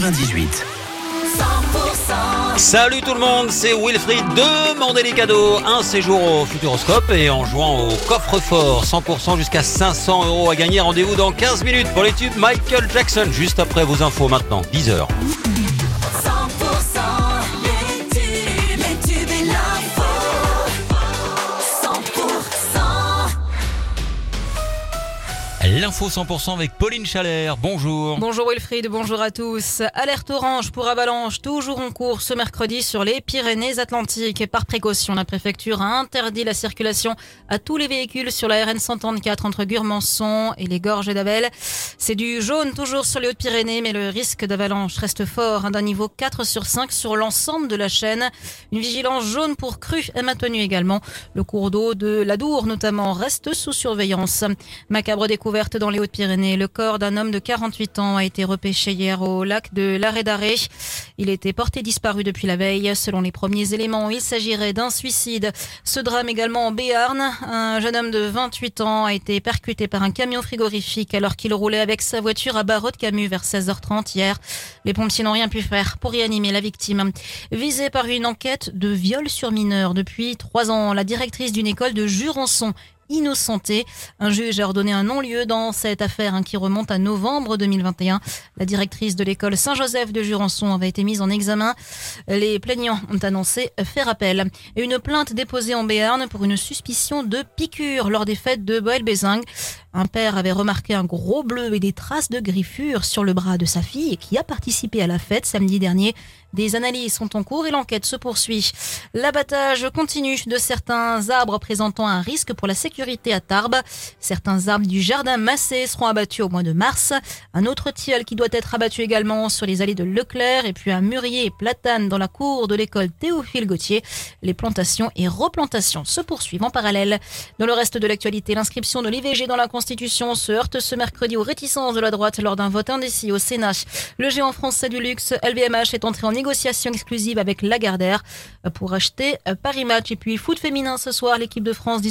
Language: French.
98. Salut tout le monde, c'est Wilfried. Demandez les cadeaux, un séjour au Futuroscope et en jouant au coffre-fort 100% jusqu'à 500 euros à gagner. Rendez-vous dans 15 minutes pour les tubes Michael Jackson. Juste après vos infos maintenant, 10h. L'info 100% avec Pauline Chalère. Bonjour. Bonjour Wilfried, bonjour à tous. Alerte orange pour avalanche, toujours en cours ce mercredi sur les Pyrénées-Atlantiques. Par précaution, la préfecture a interdit la circulation à tous les véhicules sur la RN 134 entre Gurmançon et les Gorges d'Abel. C'est du jaune toujours sur les Hautes-Pyrénées, mais le risque d'avalanche reste fort, hein, d'un niveau 4 sur 5 sur l'ensemble de la chaîne. Une vigilance jaune pour crue est maintenue également. Le cours d'eau de l'Adour notamment reste sous surveillance. Macabre découverte dans les Hautes-Pyrénées. Le corps d'un homme de 48 ans a été repêché hier au lac de l'Arrêt d'Arrêt. Il était porté disparu depuis la veille. Selon les premiers éléments, il s'agirait d'un suicide. Ce drame également en Béarn. Un jeune homme de 28 ans a été percuté par un camion frigorifique alors qu'il roulait avec sa voiture à barreau de Camus vers 16h30 hier. Les pompiers n'ont rien pu faire pour réanimer la victime. Visée par une enquête de viol sur mineur depuis trois ans, la directrice d'une école de Jurançon innocenté. Un juge a ordonné un non-lieu dans cette affaire hein, qui remonte à novembre 2021. La directrice de l'école Saint-Joseph de Jurançon avait été mise en examen. Les plaignants ont annoncé faire appel. Et une plainte déposée en Béarn pour une suspicion de piqûre lors des fêtes de Boel-Bézing. Un père avait remarqué un gros bleu et des traces de griffures sur le bras de sa fille qui a participé à la fête samedi dernier. Des analyses sont en cours et l'enquête se poursuit. L'abattage continue de certains arbres présentant un risque pour la sécurité à Tarbes. Certains arbres du jardin Massé seront abattus au mois de mars. Un autre tilleul qui doit être abattu également sur les allées de Leclerc et puis un mûrier et platane dans la cour de l'école Théophile Gauthier. Les plantations et replantations se poursuivent en parallèle. Dans le reste de l'actualité, l'inscription de l'IVG dans la Constitution se heurte ce mercredi aux réticences de la droite lors d'un vote indécis au Sénat. Le géant français du luxe LVMH est entré en négociation exclusive avec Lagardère pour acheter Paris Match et puis foot féminin ce soir. L'équipe de France